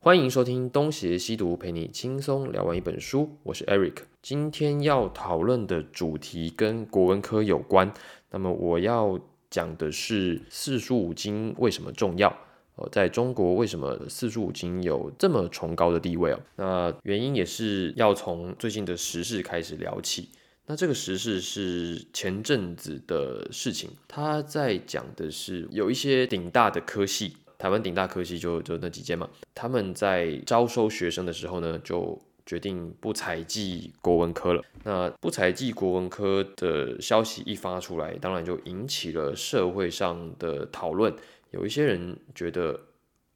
欢迎收听东邪西毒，陪你轻松聊完一本书。我是 Eric，今天要讨论的主题跟国文科有关。那么我要讲的是四书五经为什么重要？呃，在中国为什么四书五经有这么崇高的地位哦？那原因也是要从最近的时事开始聊起。那这个时事是前阵子的事情，他在讲的是有一些顶大的科系，台湾顶大科系就就那几间嘛，他们在招收学生的时候呢，就决定不采计国文科了。那不采计国文科的消息一发出来，当然就引起了社会上的讨论。有一些人觉得，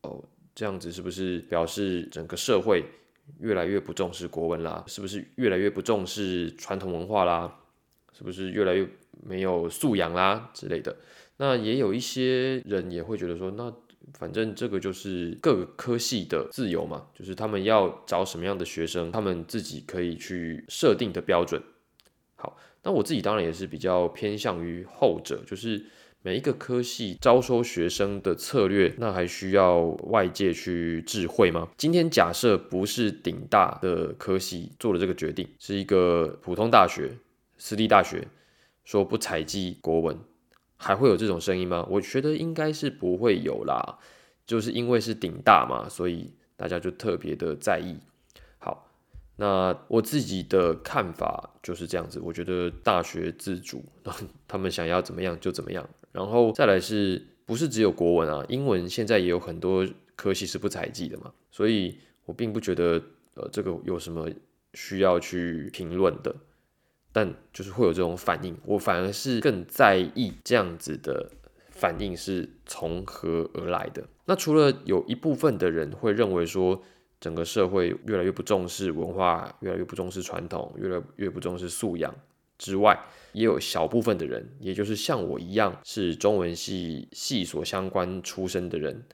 哦，这样子是不是表示整个社会？越来越不重视国文啦，是不是越来越不重视传统文化啦？是不是越来越没有素养啦之类的？那也有一些人也会觉得说，那反正这个就是各个科系的自由嘛，就是他们要找什么样的学生，他们自己可以去设定的标准。好，那我自己当然也是比较偏向于后者，就是。每一个科系招收学生的策略，那还需要外界去智慧吗？今天假设不是顶大的科系做了这个决定，是一个普通大学、私立大学说不采集国文，还会有这种声音吗？我觉得应该是不会有啦，就是因为是顶大嘛，所以大家就特别的在意。好，那我自己的看法就是这样子，我觉得大学自主，他们想要怎么样就怎么样。然后再来是不是只有国文啊？英文现在也有很多科系是不采集的嘛，所以我并不觉得呃这个有什么需要去评论的，但就是会有这种反应，我反而是更在意这样子的反应是从何而来的。那除了有一部分的人会认为说整个社会越来越不重视文化，越来越不重视传统，越来越不重视素养。之外，也有小部分的人，也就是像我一样是中文系系所相关出身的人，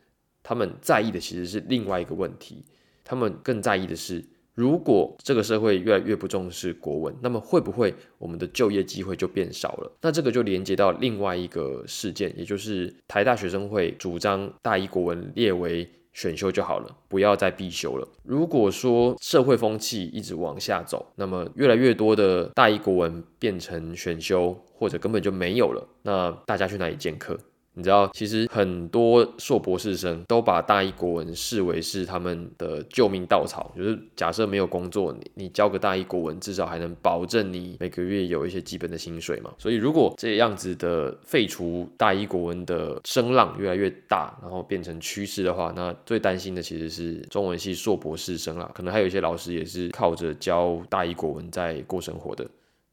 他们在意的其实是另外一个问题。他们更在意的是，如果这个社会越来越不重视国文，那么会不会我们的就业机会就变少了？那这个就连接到另外一个事件，也就是台大学生会主张大一国文列为。选修就好了，不要再必修了。如果说社会风气一直往下走，那么越来越多的大一国文变成选修，或者根本就没有了，那大家去哪里见课？你知道，其实很多硕博士生都把大一国文视为是他们的救命稻草，就是假设没有工作，你你教个大一国文，至少还能保证你每个月有一些基本的薪水嘛。所以，如果这样子的废除大一国文的声浪越来越大，然后变成趋势的话，那最担心的其实是中文系硕博士生啦，可能还有一些老师也是靠着教大一国文在过生活的。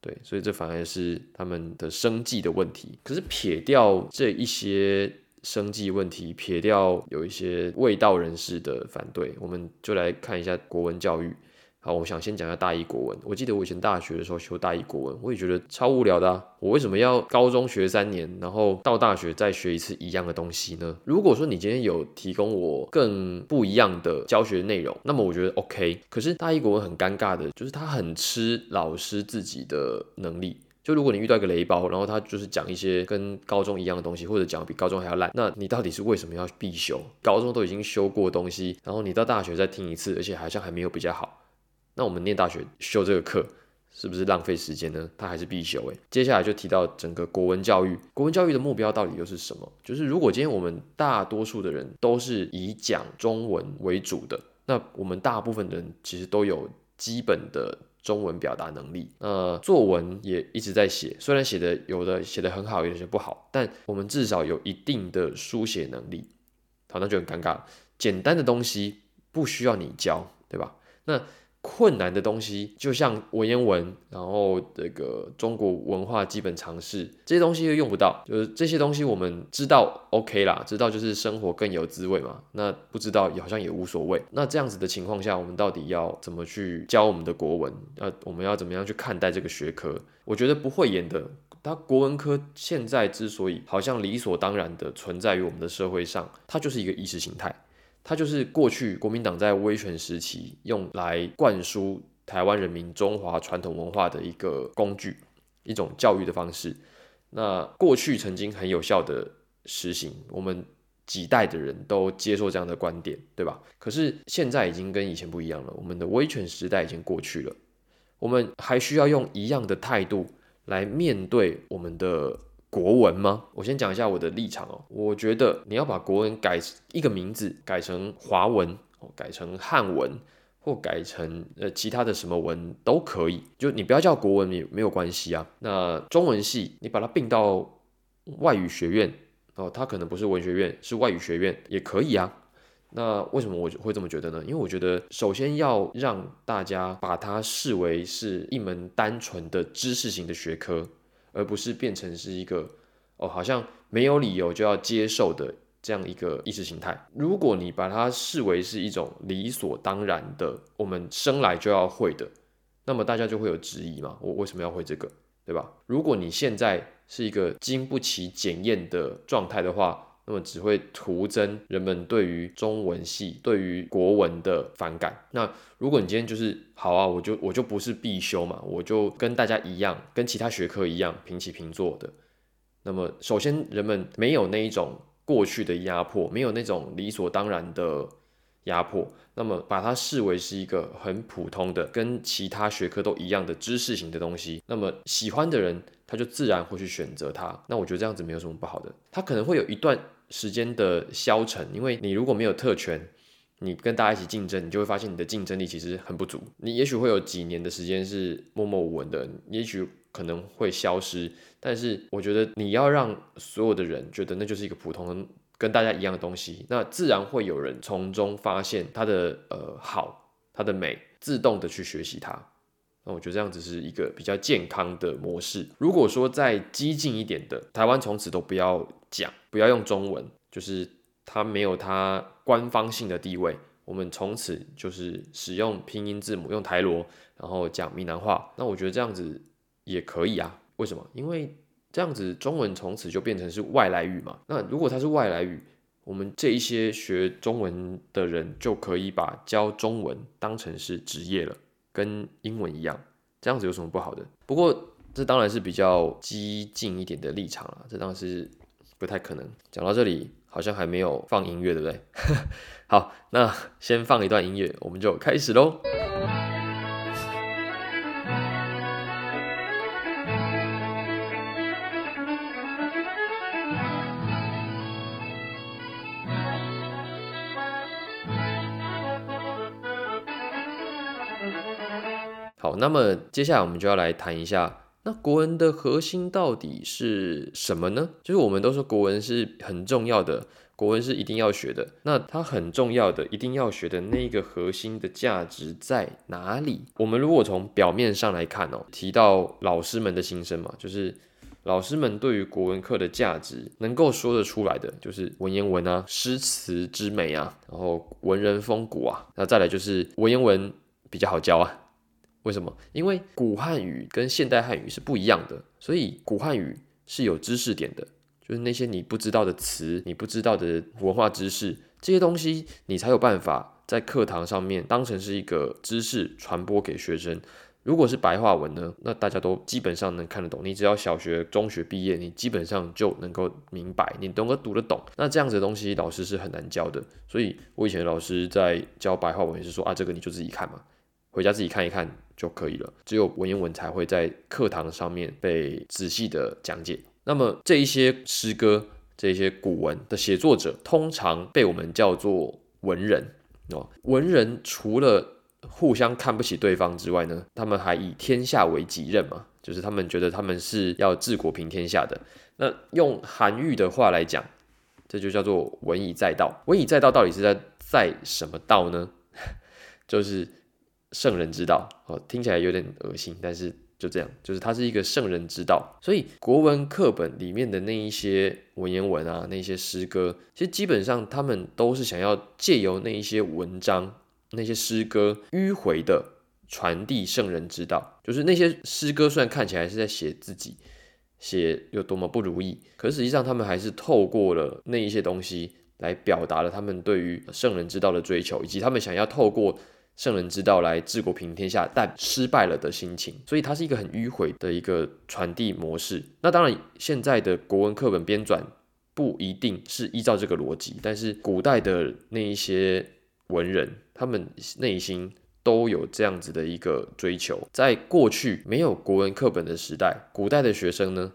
对，所以这反而是他们的生计的问题。可是撇掉这一些生计问题，撇掉有一些未到人士的反对，我们就来看一下国文教育。好，我想先讲一下大一国文。我记得我以前大学的时候修大一国文，我也觉得超无聊的啊。我为什么要高中学三年，然后到大学再学一次一样的东西呢？如果说你今天有提供我更不一样的教学内容，那么我觉得 OK。可是大一国文很尴尬的，就是他很吃老师自己的能力。就如果你遇到一个雷包，然后他就是讲一些跟高中一样的东西，或者讲比高中还要烂，那你到底是为什么要必修？高中都已经修过东西，然后你到大学再听一次，而且好像还没有比较好。那我们念大学修这个课是不是浪费时间呢？它还是必修诶。接下来就提到整个国文教育，国文教育的目标到底又是什么？就是如果今天我们大多数的人都是以讲中文为主的，那我们大部分人其实都有基本的中文表达能力。那作文也一直在写，虽然写的有的写的很好，有的写不好，但我们至少有一定的书写能力。好，那就很尴尬。简单的东西不需要你教，对吧？那困难的东西，就像文言文，然后这个中国文化基本常识这些东西又用不到，就是这些东西我们知道 OK 啦，知道就是生活更有滋味嘛。那不知道也好像也无所谓。那这样子的情况下，我们到底要怎么去教我们的国文？呃，我们要怎么样去看待这个学科？我觉得不会演的。它国文科现在之所以好像理所当然的存在于我们的社会上，它就是一个意识形态。它就是过去国民党在威权时期用来灌输台湾人民中华传统文化的一个工具，一种教育的方式。那过去曾经很有效的实行，我们几代的人都接受这样的观点，对吧？可是现在已经跟以前不一样了，我们的威权时代已经过去了，我们还需要用一样的态度来面对我们的国文吗？我先讲一下我的立场哦，我觉得你要把国文改一个名字，改成华文，改成汉文，或改成呃其他的什么文都可以，就你不要叫国文也没有关系啊。那中文系你把它并到外语学院。哦，它可能不是文学院，是外语学院也可以啊。那为什么我会这么觉得呢？因为我觉得，首先要让大家把它视为是一门单纯的知识型的学科，而不是变成是一个哦，好像没有理由就要接受的这样一个意识形态。如果你把它视为是一种理所当然的，我们生来就要会的，那么大家就会有质疑嘛？我为什么要会这个？对吧？如果你现在是一个经不起检验的状态的话，那么只会徒增人们对于中文系、对于国文的反感。那如果你今天就是好啊，我就我就不是必修嘛，我就跟大家一样，跟其他学科一样平起平坐的。那么首先，人们没有那一种过去的压迫，没有那种理所当然的。压迫，那么把它视为是一个很普通的、跟其他学科都一样的知识型的东西，那么喜欢的人他就自然会去选择它。那我觉得这样子没有什么不好的。它可能会有一段时间的消沉，因为你如果没有特权，你跟大家一起竞争，你就会发现你的竞争力其实很不足。你也许会有几年的时间是默默无闻的，也许可能会消失。但是我觉得你要让所有的人觉得那就是一个普通。跟大家一样的东西，那自然会有人从中发现它的呃好，它的美，自动的去学习它。那我觉得这样子是一个比较健康的模式。如果说再激进一点的，台湾从此都不要讲，不要用中文，就是它没有它官方性的地位，我们从此就是使用拼音字母，用台罗，然后讲闽南话。那我觉得这样子也可以啊。为什么？因为这样子，中文从此就变成是外来语嘛？那如果它是外来语，我们这一些学中文的人就可以把教中文当成是职业了，跟英文一样。这样子有什么不好的？不过这当然是比较激进一点的立场了，这当然是不太可能。讲到这里，好像还没有放音乐，对不对？好，那先放一段音乐，我们就开始喽。那么接下来我们就要来谈一下，那国文的核心到底是什么呢？就是我们都说国文是很重要的，国文是一定要学的。那它很重要的、一定要学的那一个核心的价值在哪里？我们如果从表面上来看哦，提到老师们的心声嘛，就是老师们对于国文课的价值能够说得出来的，就是文言文啊、诗词之美啊，然后文人风骨啊，那再来就是文言文比较好教啊。为什么？因为古汉语跟现代汉语是不一样的，所以古汉语是有知识点的，就是那些你不知道的词、你不知道的文化知识，这些东西你才有办法在课堂上面当成是一个知识传播给学生。如果是白话文呢，那大家都基本上能看得懂，你只要小学、中学毕业，你基本上就能够明白，你能够读得懂。那这样子的东西，老师是很难教的。所以我以前老师在教白话文也是说啊，这个你就自己看嘛，回家自己看一看。就可以了。只有文言文才会在课堂上面被仔细的讲解。那么这一些诗歌、这些古文的写作者，通常被我们叫做文人哦。文人除了互相看不起对方之外呢，他们还以天下为己任嘛，就是他们觉得他们是要治国平天下的。那用韩愈的话来讲，这就叫做文以载道。文以载道到底是在载什么道呢？就是。圣人之道，哦，听起来有点恶心，但是就这样，就是它是一个圣人之道。所以国文课本里面的那一些文言文啊，那些诗歌，其实基本上他们都是想要借由那一些文章、那些诗歌迂回的传递圣人之道。就是那些诗歌虽然看起来是在写自己，写有多么不如意，可实际上他们还是透过了那一些东西来表达了他们对于圣人之道的追求，以及他们想要透过。圣人之道来治国平天下，但失败了的心情，所以它是一个很迂回的一个传递模式。那当然，现在的国文课本编纂不一定是依照这个逻辑，但是古代的那一些文人，他们内心都有这样子的一个追求。在过去没有国文课本的时代，古代的学生呢，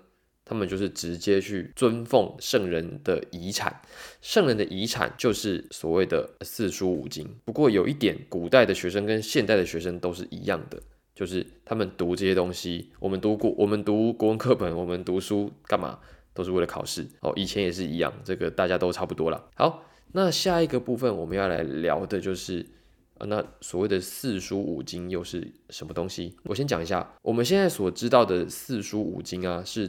他们就是直接去尊奉圣人的遗产，圣人的遗产就是所谓的四书五经。不过有一点，古代的学生跟现代的学生都是一样的。就是他们读这些东西，我们读过，我们读国文课本，我们读书干嘛？都是为了考试哦。以前也是一样，这个大家都差不多了。好，那下一个部分我们要来聊的就是，那所谓的四书五经又是什么东西？我先讲一下，我们现在所知道的四书五经啊，是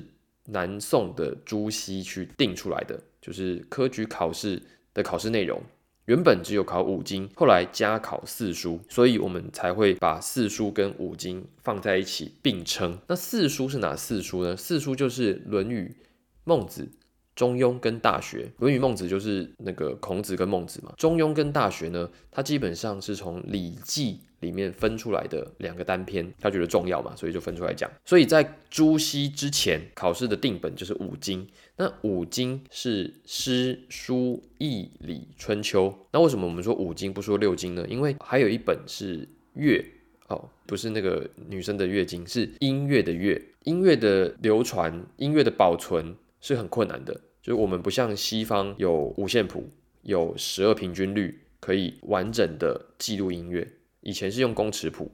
南宋的朱熹去定出来的，就是科举考试的考试内容。原本只有考五经，后来加考四书，所以我们才会把四书跟五经放在一起并称。那四书是哪四书呢？四书就是《论语》《孟子》《中庸》跟《大学》。《论语》《孟子》就是那个孔子跟孟子嘛，《中庸》跟《大学》呢，它基本上是从《礼记》。里面分出来的两个单篇，他觉得重要嘛，所以就分出来讲。所以在朱熹之前，考试的定本就是五经。那五经是诗、书、易、礼、春秋。那为什么我们说五经不说六经呢？因为还有一本是乐哦，不是那个女生的月经，是音乐的乐。音乐的流传、音乐的保存是很困难的，就是我们不像西方有五线谱、有十二平均律，可以完整的记录音乐。以前是用公尺谱，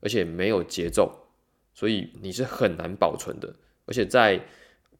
而且没有节奏，所以你是很难保存的。而且在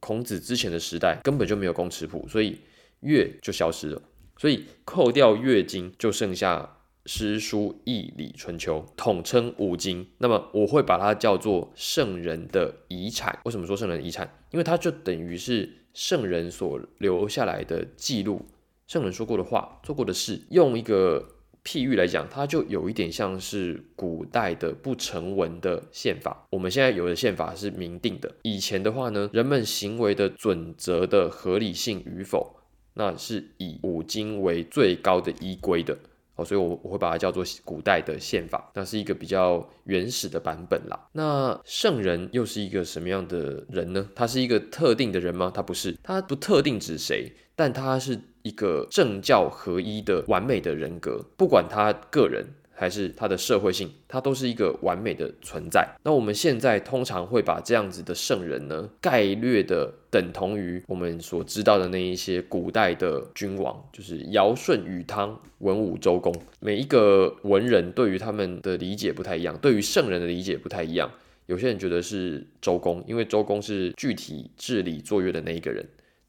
孔子之前的时代，根本就没有公尺谱，所以乐就消失了。所以扣掉乐经，就剩下诗书易礼春秋，统称五经。那么我会把它叫做圣人的遗产。为什么说圣人遗产？因为它就等于是圣人所留下来的记录，圣人说过的话、做过的事，用一个。譬喻来讲，它就有一点像是古代的不成文的宪法。我们现在有的宪法是明定的，以前的话呢，人们行为的准则的合理性与否，那是以五经为最高的依归的。哦，所以我我会把它叫做古代的宪法，那是一个比较原始的版本啦。那圣人又是一个什么样的人呢？他是一个特定的人吗？他不是，他不特定指谁，但他是一个政教合一的完美的人格，不管他个人。还是它的社会性，它都是一个完美的存在。那我们现在通常会把这样子的圣人呢，概略的等同于我们所知道的那一些古代的君王，就是尧舜禹汤文武周公。每一个文人对于他们的理解不太一样，对于圣人的理解不太一样。有些人觉得是周公，因为周公是具体治理作乐的那一个人。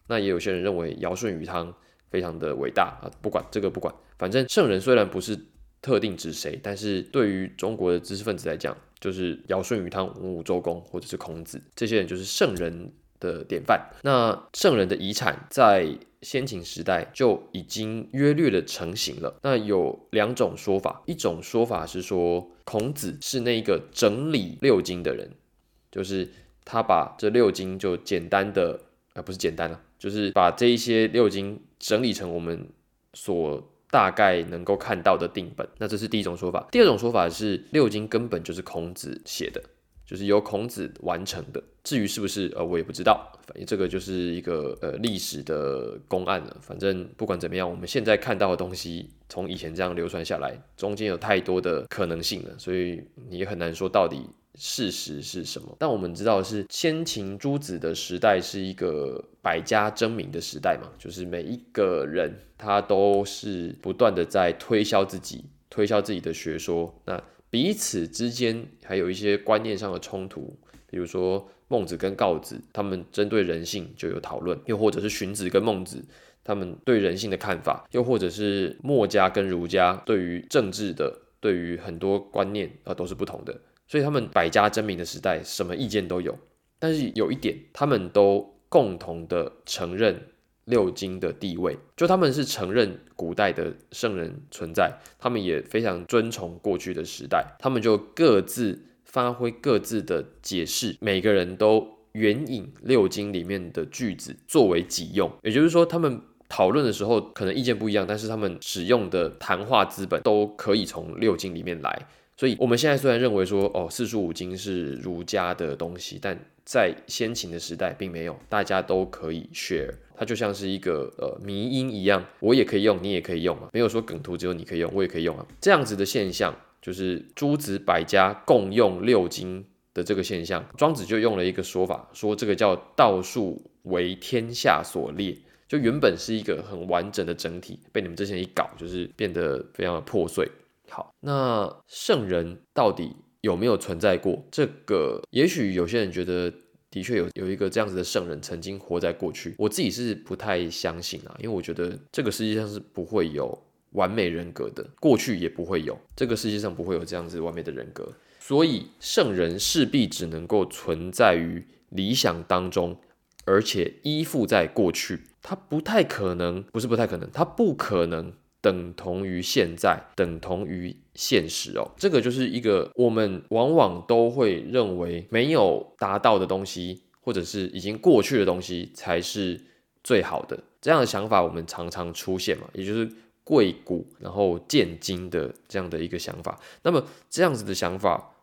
那也有些人认为尧舜禹汤非常的伟大啊。不管这个不管，反正圣人虽然不是。特定指谁？但是对于中国的知识分子来讲，就是尧舜禹汤文武周公，或者是孔子这些人，就是圣人的典范。那圣人的遗产在先秦时代就已经约略的成型了。那有两种说法，一种说法是说孔子是那个整理六经的人，就是他把这六经就简单的，呃，不是简单了，就是把这一些六经整理成我们所。大概能够看到的定本，那这是第一种说法。第二种说法是六经根本就是孔子写的，就是由孔子完成的。至于是不是，呃，我也不知道。反正这个就是一个呃历史的公案了。反正不管怎么样，我们现在看到的东西，从以前这样流传下来，中间有太多的可能性了，所以你也很难说到底。事实是什么？但我们知道是先秦诸子的时代是一个百家争鸣的时代嘛，就是每一个人他都是不断的在推销自己，推销自己的学说。那彼此之间还有一些观念上的冲突，比如说孟子跟告子，他们针对人性就有讨论；又或者是荀子跟孟子，他们对人性的看法；又或者是墨家跟儒家对于政治的、对于很多观念啊都是不同的。所以他们百家争鸣的时代，什么意见都有。但是有一点，他们都共同的承认六经的地位，就他们是承认古代的圣人存在，他们也非常尊崇过去的时代，他们就各自发挥各自的解释，每个人都援引六经里面的句子作为己用。也就是说，他们讨论的时候可能意见不一样，但是他们使用的谈话资本都可以从六经里面来。所以我们现在虽然认为说，哦，四书五经是儒家的东西，但在先秦的时代并没有，大家都可以 share，它就像是一个呃迷音一样，我也可以用，你也可以用啊，没有说梗图只有你可以用，我也可以用啊，这样子的现象就是诸子百家共用六经的这个现象，庄子就用了一个说法，说这个叫道术为天下所裂。就原本是一个很完整的整体，被你们之前一搞，就是变得非常的破碎。好，那圣人到底有没有存在过？这个也许有些人觉得的确有有一个这样子的圣人曾经活在过去，我自己是不太相信啊，因为我觉得这个世界上是不会有完美人格的，过去也不会有，这个世界上不会有这样子完美的人格，所以圣人势必只能够存在于理想当中。而且依附在过去，他不太可能，不是不太可能，他不可能等同于现在，等同于现实哦。这个就是一个我们往往都会认为没有达到的东西，或者是已经过去的东西才是最好的。这样的想法我们常常出现嘛，也就是贵古然后见今的这样的一个想法。那么这样子的想法。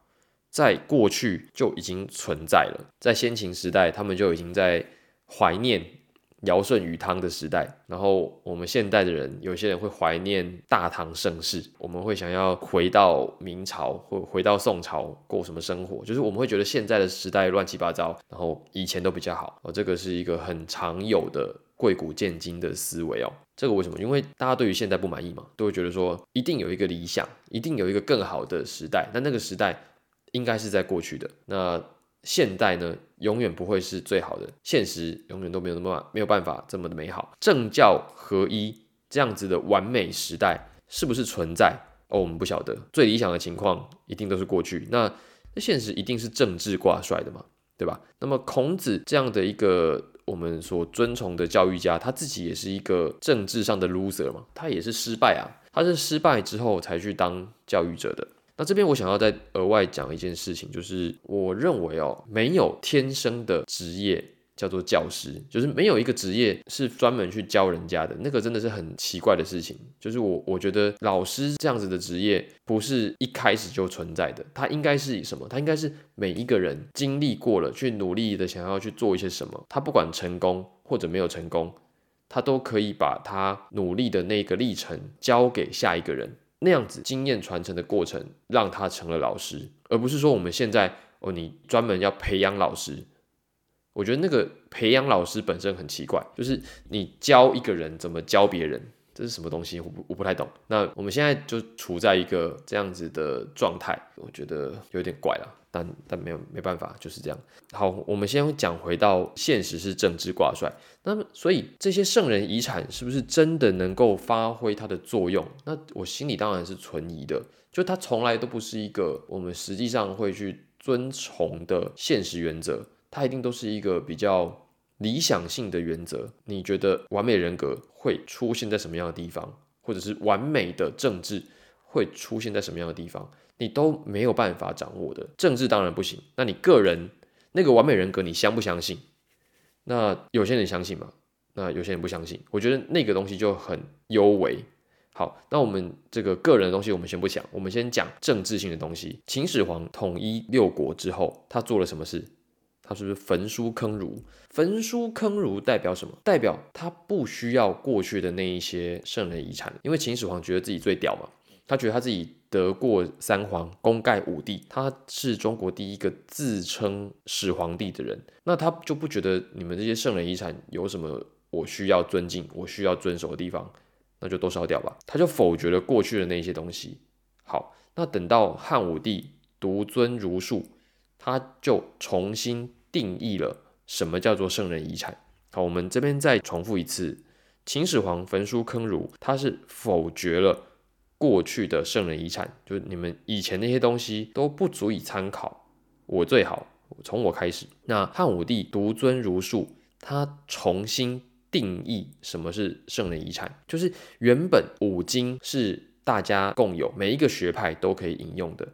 在过去就已经存在了，在先秦时代，他们就已经在怀念尧舜禹汤的时代。然后我们现代的人，有些人会怀念大唐盛世，我们会想要回到明朝或回到宋朝过什么生活，就是我们会觉得现在的时代乱七八糟，然后以前都比较好。哦，这个是一个很常有的贵古见今的思维哦。这个为什么？因为大家对于现在不满意嘛，都会觉得说一定有一个理想，一定有一个更好的时代，但那个时代。应该是在过去的。那现代呢，永远不会是最好的，现实永远都没有那么没有办法这么的美好。政教合一这样子的完美时代是不是存在？哦，我们不晓得。最理想的情况一定都是过去。那那现实一定是政治挂帅的嘛，对吧？那么孔子这样的一个我们所尊崇的教育家，他自己也是一个政治上的 loser 嘛，他也是失败啊，他是失败之后才去当教育者的。那这边我想要再额外讲一件事情，就是我认为哦，没有天生的职业叫做教师，就是没有一个职业是专门去教人家的，那个真的是很奇怪的事情。就是我我觉得老师这样子的职业不是一开始就存在的，他应该是什么？他应该是每一个人经历过了，去努力的想要去做一些什么，他不管成功或者没有成功，他都可以把他努力的那个历程交给下一个人。那样子经验传承的过程，让他成了老师，而不是说我们现在哦，你专门要培养老师。我觉得那个培养老师本身很奇怪，就是你教一个人怎么教别人，这是什么东西？我不我不太懂。那我们现在就处在一个这样子的状态，我觉得有点怪了。但但没有没办法，就是这样。好，我们先讲回到现实是政治挂帅。那么，所以这些圣人遗产是不是真的能够发挥它的作用？那我心里当然是存疑的。就它从来都不是一个我们实际上会去遵从的现实原则，它一定都是一个比较理想性的原则。你觉得完美人格会出现在什么样的地方，或者是完美的政治会出现在什么样的地方？你都没有办法掌握的政治当然不行。那你个人那个完美人格，你相不相信？那有些人相信嘛？那有些人不相信。我觉得那个东西就很优微。好，那我们这个个人的东西我们先不讲，我们先讲政治性的东西。秦始皇统一六国之后，他做了什么事？他是不是焚书坑儒？焚书坑儒代表什么？代表他不需要过去的那一些圣人遗产，因为秦始皇觉得自己最屌嘛。他觉得他自己得过三皇，功盖五帝，他是中国第一个自称始皇帝的人，那他就不觉得你们这些圣人遗产有什么我需要尊敬、我需要遵守的地方，那就都烧掉吧。他就否决了过去的那些东西。好，那等到汉武帝独尊儒术，他就重新定义了什么叫做圣人遗产。好，我们这边再重复一次：秦始皇焚书坑儒，他是否决了。过去的圣人遗产，就是你们以前那些东西都不足以参考。我最好从我开始。那汉武帝独尊儒术，他重新定义什么是圣人遗产，就是原本五经是大家共有，每一个学派都可以引用的，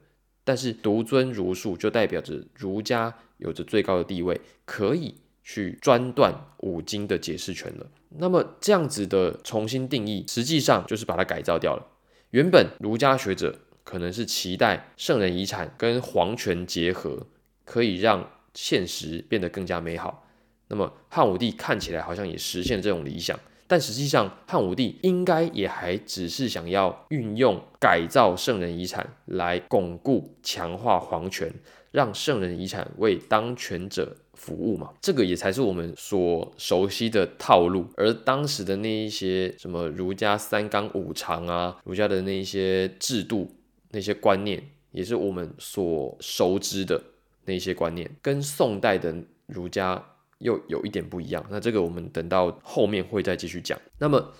但是独尊儒术就代表着儒家有着最高的地位，可以去专断五经的解释权了。那么这样子的重新定义，实际上就是把它改造掉了。原本儒家学者可能是期待圣人遗产跟皇权结合，可以让现实变得更加美好。那么汉武帝看起来好像也实现这种理想，但实际上汉武帝应该也还只是想要运用改造圣人遗产来巩固、强化皇权，让圣人遗产为当权者服务嘛？这个也才是我们所熟悉的套路。而当时的那一些什么儒家三纲五常啊，儒家的那一些制度、那些观念，也是我们所熟知的那些观念，跟宋代的儒家。又有一点不一样，那这个我们等到后面会再继续讲。那么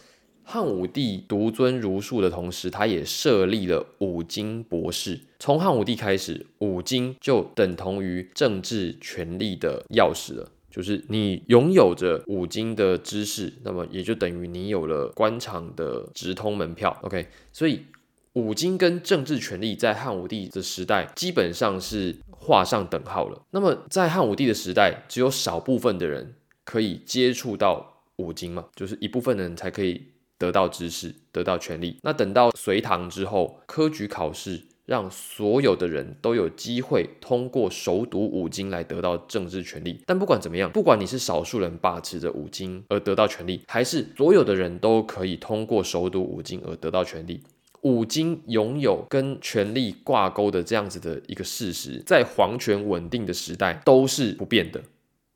汉武帝独尊儒术的同时，他也设立了五经博士。从汉武帝开始，五经就等同于政治权力的钥匙了，就是你拥有着五经的知识，那么也就等于你有了官场的直通门票。OK，所以五经跟政治权力在汉武帝的时代基本上是。画上等号了。那么，在汉武帝的时代，只有少部分的人可以接触到五经嘛，就是一部分人才可以得到知识、得到权力。那等到隋唐之后，科举考试让所有的人都有机会通过熟读五经来得到政治权利。但不管怎么样，不管你是少数人把持着五经而得到权利，还是所有的人都可以通过熟读五经而得到权利。五金拥有跟权力挂钩的这样子的一个事实，在皇权稳定的时代都是不变的。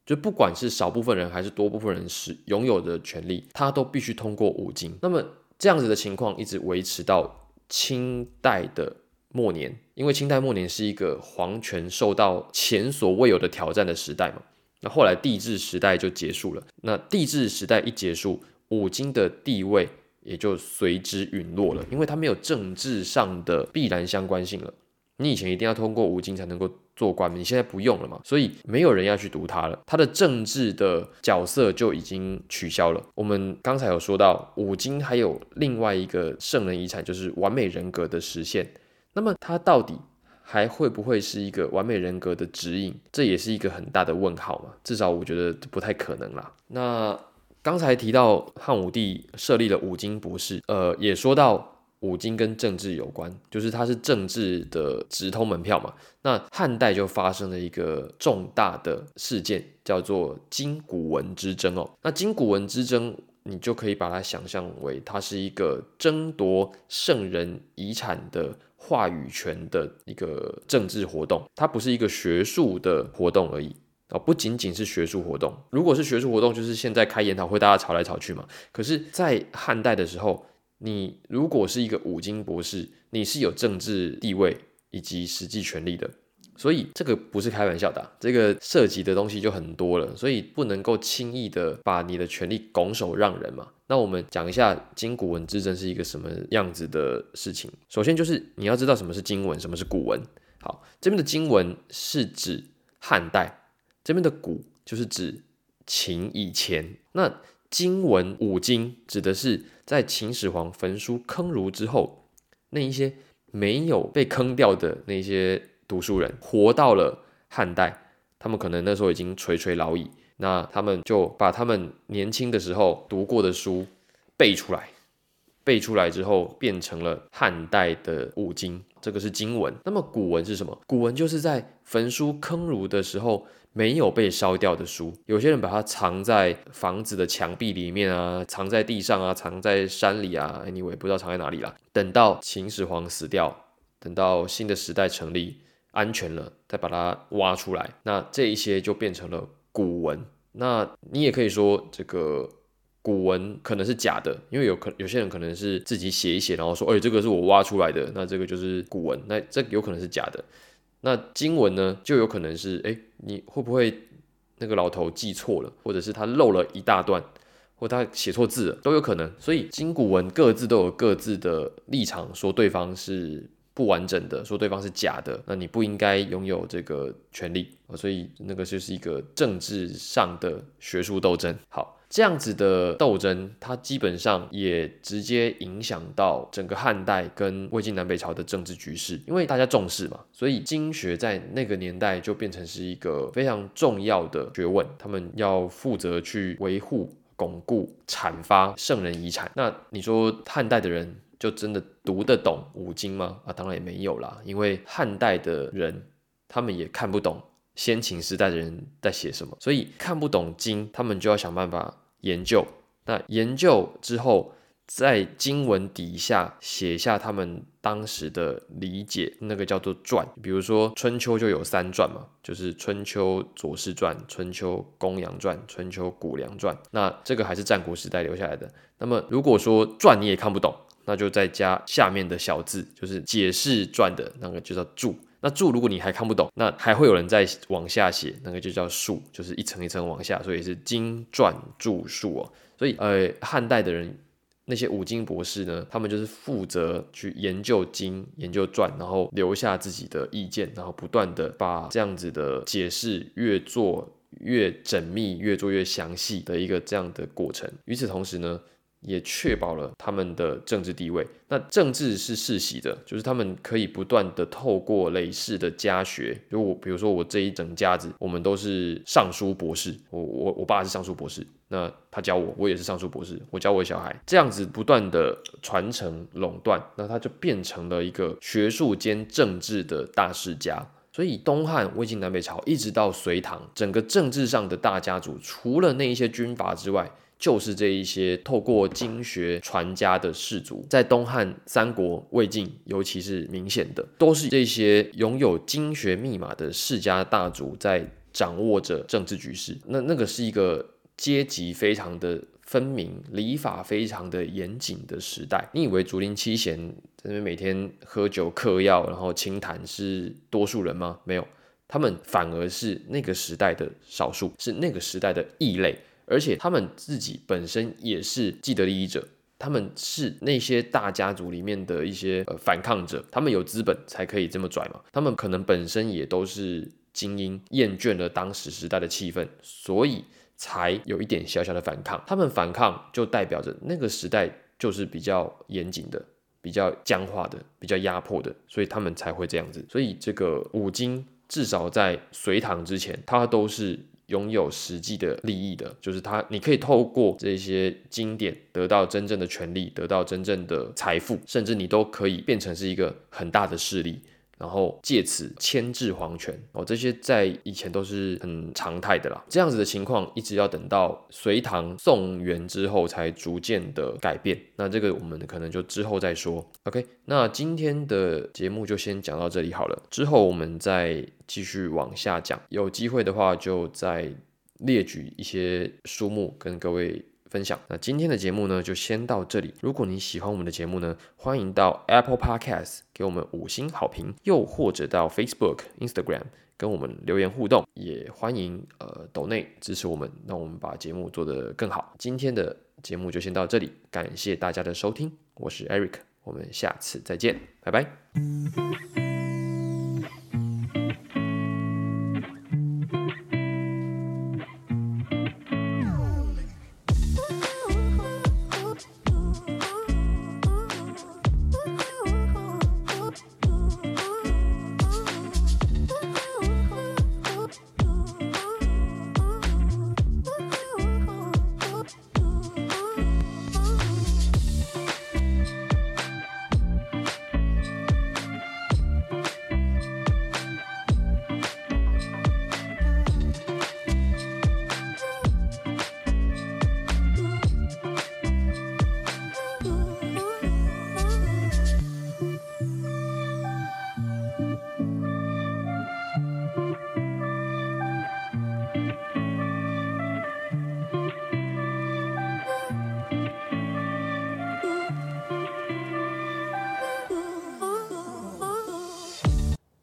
就不管是少部分人还是多部分人是拥有的权利，他都必须通过五金。那么这样子的情况一直维持到清代的末年，因为清代末年是一个皇权受到前所未有的挑战的时代嘛。那后来帝制时代就结束了。那帝制时代一结束，五金的地位。也就随之陨落了，因为它没有政治上的必然相关性了。你以前一定要通过五经才能够做官，你现在不用了嘛，所以没有人要去读它了，它的政治的角色就已经取消了。我们刚才有说到五经还有另外一个圣人遗产，就是完美人格的实现。那么它到底还会不会是一个完美人格的指引？这也是一个很大的问号嘛。至少我觉得不太可能啦。那。刚才提到汉武帝设立了五经博士，呃，也说到五经跟政治有关，就是它是政治的直通门票嘛。那汉代就发生了一个重大的事件，叫做金古文之争哦。那金古文之争，你就可以把它想象为它是一个争夺圣人遗产的话语权的一个政治活动，它不是一个学术的活动而已。啊，不仅仅是学术活动。如果是学术活动，就是现在开研讨会，大家吵来吵去嘛。可是，在汉代的时候，你如果是一个五经博士，你是有政治地位以及实际权力的。所以，这个不是开玩笑的，这个涉及的东西就很多了。所以，不能够轻易的把你的权力拱手让人嘛。那我们讲一下金古文之争是一个什么样子的事情。首先，就是你要知道什么是金文，什么是古文。好，这边的金文是指汉代。这边的古就是指秦以前，那经文五经指的是在秦始皇焚书坑儒之后，那一些没有被坑掉的那些读书人，活到了汉代，他们可能那时候已经垂垂老矣，那他们就把他们年轻的时候读过的书背出来，背出来之后变成了汉代的五经，这个是经文。那么古文是什么？古文就是在焚书坑儒的时候。没有被烧掉的书，有些人把它藏在房子的墙壁里面啊，藏在地上啊，藏在山里啊，anyway 不知道藏在哪里了。等到秦始皇死掉，等到新的时代成立，安全了，再把它挖出来，那这一些就变成了古文。那你也可以说这个古文可能是假的，因为有可有些人可能是自己写一写，然后说，哎，这个是我挖出来的，那这个就是古文，那这有可能是假的。那经文呢，就有可能是，哎，你会不会那个老头记错了，或者是他漏了一大段，或他写错字了，都有可能。所以经古文各自都有各自的立场，说对方是不完整的，说对方是假的，那你不应该拥有这个权利啊所以那个就是一个政治上的学术斗争。好。这样子的斗争，它基本上也直接影响到整个汉代跟魏晋南北朝的政治局势，因为大家重视嘛，所以经学在那个年代就变成是一个非常重要的学问，他们要负责去维护、巩固、阐发圣人遗产。那你说汉代的人就真的读得懂五经吗？啊，当然也没有啦，因为汉代的人他们也看不懂先秦时代的人在写什么，所以看不懂经，他们就要想办法研究。那研究之后。在经文底下写下他们当时的理解，那个叫做传。比如说春秋就有三传嘛，就是春秋左氏传、春秋公羊传、春秋谷梁传。那这个还是战国时代留下来的。那么如果说传你也看不懂，那就再加下面的小字，就是解释传的那个就叫注。那注如果你还看不懂，那还会有人再往下写，那个就叫述，就是一层一层往下，所以是经传注述哦。所以呃，汉代的人。那些五经博士呢？他们就是负责去研究经、研究传，然后留下自己的意见，然后不断的把这样子的解释越做越缜密，越做越详细的一个这样的过程。与此同时呢？也确保了他们的政治地位。那政治是世袭的，就是他们可以不断的透过累世的家学，就我比如说我这一整家子，我们都是尚书博士，我我我爸是尚书博士，那他教我，我也是尚书博士，我教我小孩，这样子不断的传承垄断，那他就变成了一个学术兼政治的大世家。所以东汉、魏晋南北朝一直到隋唐，整个政治上的大家族，除了那一些军阀之外。就是这一些透过经学传家的士族，在东汉、三国、魏晋，尤其是明显的，都是这些拥有经学密码的世家大族在掌握着政治局势。那那个是一个阶级非常的分明、礼法非常的严谨的时代。你以为竹林七贤在那边每天喝酒嗑药，然后清谈是多数人吗？没有，他们反而是那个时代的少数，是那个时代的异类。而且他们自己本身也是既得利益者，他们是那些大家族里面的一些呃反抗者，他们有资本才可以这么拽嘛。他们可能本身也都是精英，厌倦了当时时代的气氛，所以才有一点小小的反抗。他们反抗就代表着那个时代就是比较严谨的、比较僵化的、比较压迫的，所以他们才会这样子。所以这个五经至少在隋唐之前，它都是。拥有实际的利益的，就是他，你可以透过这些经典得到真正的权利，得到真正的财富，甚至你都可以变成是一个很大的势力。然后借此牵制皇权哦，这些在以前都是很常态的啦。这样子的情况一直要等到隋唐宋元之后才逐渐的改变。那这个我们可能就之后再说。OK，那今天的节目就先讲到这里好了，之后我们再继续往下讲。有机会的话就再列举一些书目跟各位。分享那今天的节目呢，就先到这里。如果你喜欢我们的节目呢，欢迎到 Apple Podcast 给我们五星好评，又或者到 Facebook、Instagram 跟我们留言互动。也欢迎呃抖内支持我们，让我们把节目做得更好。今天的节目就先到这里，感谢大家的收听，我是 Eric，我们下次再见，拜拜。